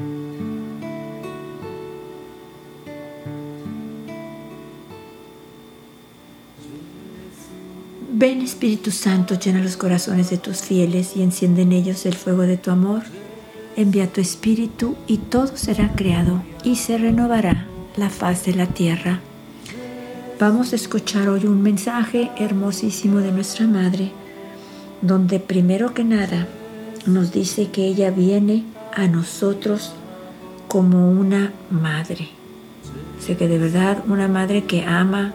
Ven Espíritu Santo, llena los corazones de tus fieles y enciende en ellos el fuego de tu amor. Envía tu Espíritu y todo será creado y se renovará la faz de la tierra. Vamos a escuchar hoy un mensaje hermosísimo de nuestra Madre, donde primero que nada nos dice que ella viene a nosotros como una madre. Sé que de verdad una madre que ama,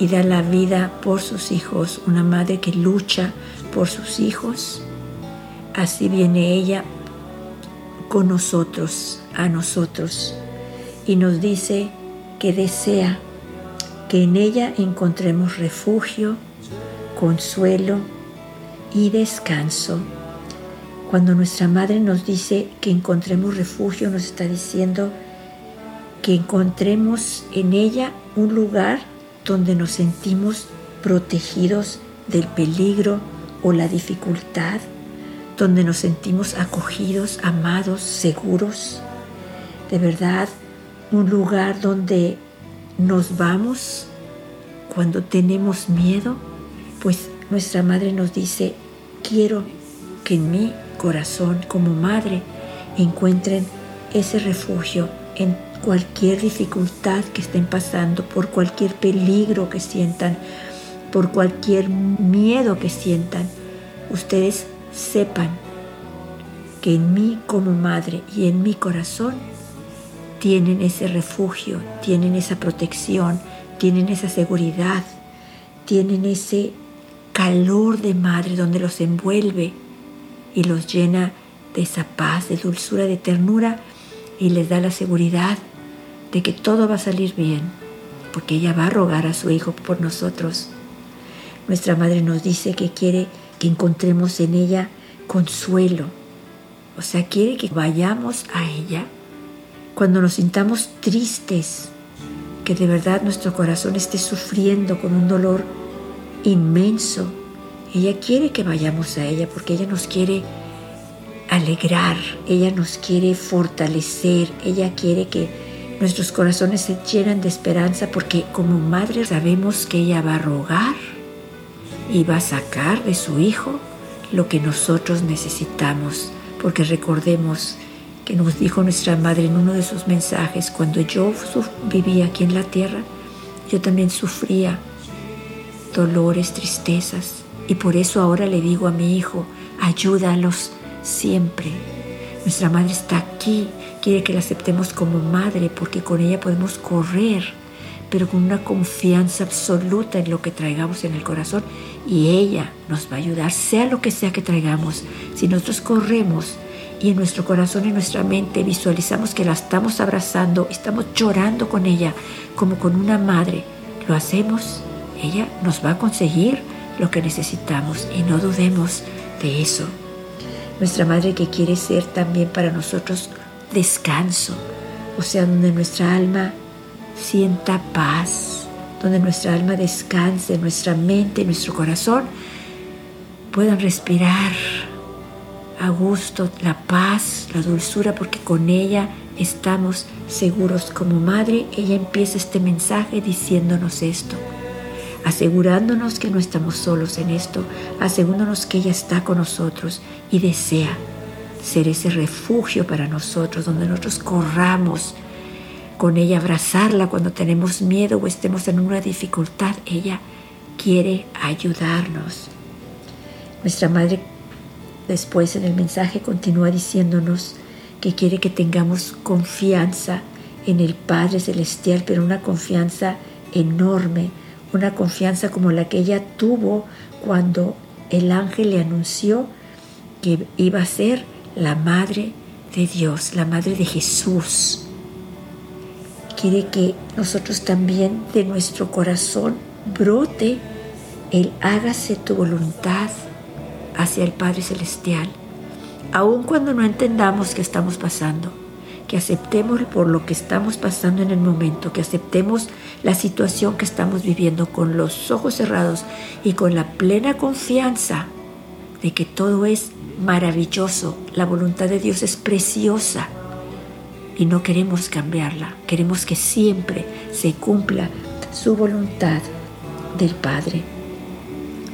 y da la vida por sus hijos, una madre que lucha por sus hijos. Así viene ella con nosotros, a nosotros, y nos dice que desea que en ella encontremos refugio, consuelo y descanso. Cuando nuestra madre nos dice que encontremos refugio, nos está diciendo que encontremos en ella un lugar donde nos sentimos protegidos del peligro o la dificultad, donde nos sentimos acogidos, amados, seguros. De verdad, un lugar donde nos vamos cuando tenemos miedo, pues nuestra madre nos dice, quiero que en mi corazón como madre encuentren ese refugio en cualquier dificultad que estén pasando, por cualquier peligro que sientan, por cualquier miedo que sientan, ustedes sepan que en mí como madre y en mi corazón tienen ese refugio, tienen esa protección, tienen esa seguridad, tienen ese calor de madre donde los envuelve y los llena de esa paz, de dulzura, de ternura y les da la seguridad de que todo va a salir bien, porque ella va a rogar a su Hijo por nosotros. Nuestra Madre nos dice que quiere que encontremos en ella consuelo, o sea, quiere que vayamos a ella cuando nos sintamos tristes, que de verdad nuestro corazón esté sufriendo con un dolor inmenso. Ella quiere que vayamos a ella porque ella nos quiere alegrar, ella nos quiere fortalecer, ella quiere que Nuestros corazones se llenan de esperanza porque como madre sabemos que ella va a rogar y va a sacar de su hijo lo que nosotros necesitamos. Porque recordemos que nos dijo nuestra madre en uno de sus mensajes, cuando yo vivía aquí en la tierra, yo también sufría dolores, tristezas. Y por eso ahora le digo a mi hijo, ayúdalos siempre. Nuestra madre está aquí quiere que la aceptemos como madre porque con ella podemos correr, pero con una confianza absoluta en lo que traigamos en el corazón y ella nos va a ayudar, sea lo que sea que traigamos. Si nosotros corremos y en nuestro corazón y nuestra mente visualizamos que la estamos abrazando, estamos llorando con ella como con una madre, lo hacemos, ella nos va a conseguir lo que necesitamos y no dudemos de eso. Nuestra madre que quiere ser también para nosotros descanso, o sea, donde nuestra alma sienta paz, donde nuestra alma descanse, nuestra mente, nuestro corazón puedan respirar a gusto la paz, la dulzura, porque con ella estamos seguros. Como madre, ella empieza este mensaje diciéndonos esto, asegurándonos que no estamos solos en esto, asegurándonos que ella está con nosotros y desea ser ese refugio para nosotros, donde nosotros corramos con ella, abrazarla cuando tenemos miedo o estemos en una dificultad. Ella quiere ayudarnos. Nuestra Madre después en el mensaje continúa diciéndonos que quiere que tengamos confianza en el Padre Celestial, pero una confianza enorme, una confianza como la que ella tuvo cuando el ángel le anunció que iba a ser la Madre de Dios, la Madre de Jesús. Quiere que nosotros también de nuestro corazón brote el hágase tu voluntad hacia el Padre Celestial, aun cuando no entendamos qué estamos pasando, que aceptemos por lo que estamos pasando en el momento, que aceptemos la situación que estamos viviendo con los ojos cerrados y con la plena confianza de que todo es maravilloso, la voluntad de Dios es preciosa, y no queremos cambiarla. Queremos que siempre se cumpla su voluntad del Padre.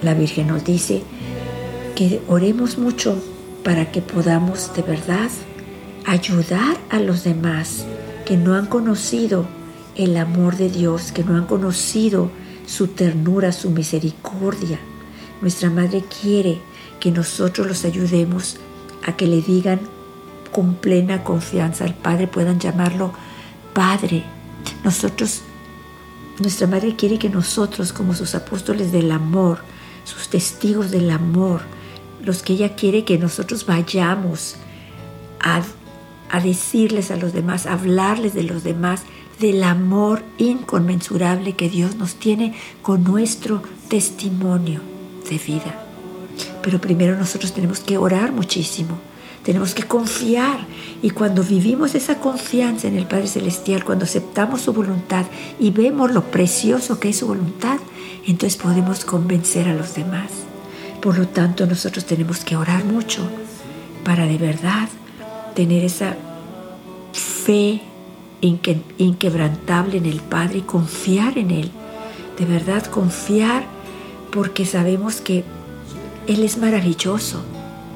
La Virgen nos dice que oremos mucho para que podamos de verdad ayudar a los demás que no han conocido el amor de Dios, que no han conocido su ternura, su misericordia. Nuestra Madre quiere que nosotros los ayudemos a que le digan con plena confianza al Padre, puedan llamarlo Padre. Nosotros, nuestra Madre quiere que nosotros, como sus apóstoles del amor, sus testigos del amor, los que ella quiere que nosotros vayamos a, a decirles a los demás, hablarles de los demás, del amor inconmensurable que Dios nos tiene con nuestro testimonio de vida. Pero primero nosotros tenemos que orar muchísimo, tenemos que confiar y cuando vivimos esa confianza en el Padre Celestial, cuando aceptamos su voluntad y vemos lo precioso que es su voluntad, entonces podemos convencer a los demás. Por lo tanto, nosotros tenemos que orar mucho para de verdad tener esa fe inquebrantable en el Padre y confiar en Él. De verdad confiar porque sabemos que Él es maravilloso.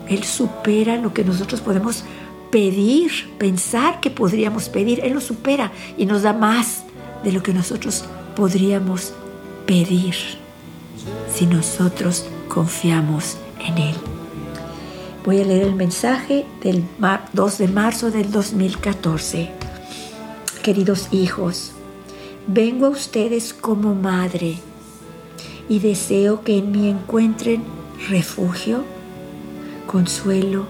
Él supera lo que nosotros podemos pedir, pensar que podríamos pedir. Él lo supera y nos da más de lo que nosotros podríamos pedir si nosotros confiamos en Él. Voy a leer el mensaje del 2 de marzo del 2014. Queridos hijos, vengo a ustedes como madre y deseo que en mí encuentren refugio, consuelo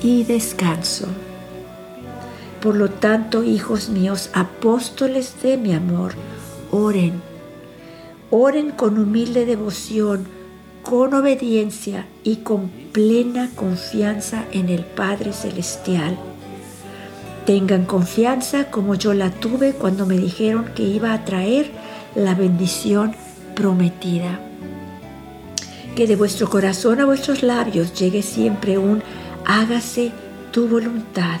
y descanso. Por lo tanto, hijos míos, apóstoles de mi amor, oren. Oren con humilde devoción, con obediencia y con plena confianza en el Padre Celestial Tengan confianza como yo la tuve cuando me dijeron que iba a traer la bendición prometida. Que de vuestro corazón a vuestros labios llegue siempre un hágase tu voluntad.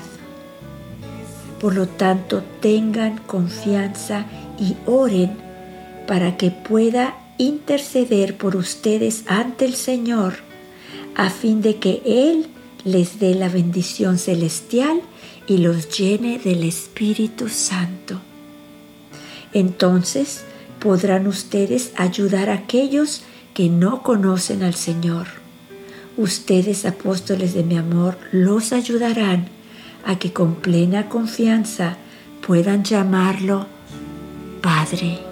Por lo tanto, tengan confianza y oren para que pueda interceder por ustedes ante el Señor, a fin de que Él les dé la bendición celestial y los llene del Espíritu Santo. Entonces podrán ustedes ayudar a aquellos que no conocen al Señor. Ustedes, apóstoles de mi amor, los ayudarán a que con plena confianza puedan llamarlo Padre.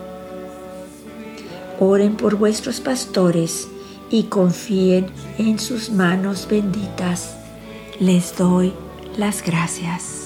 Oren por vuestros pastores y confíen en sus manos benditas. Les doy las gracias.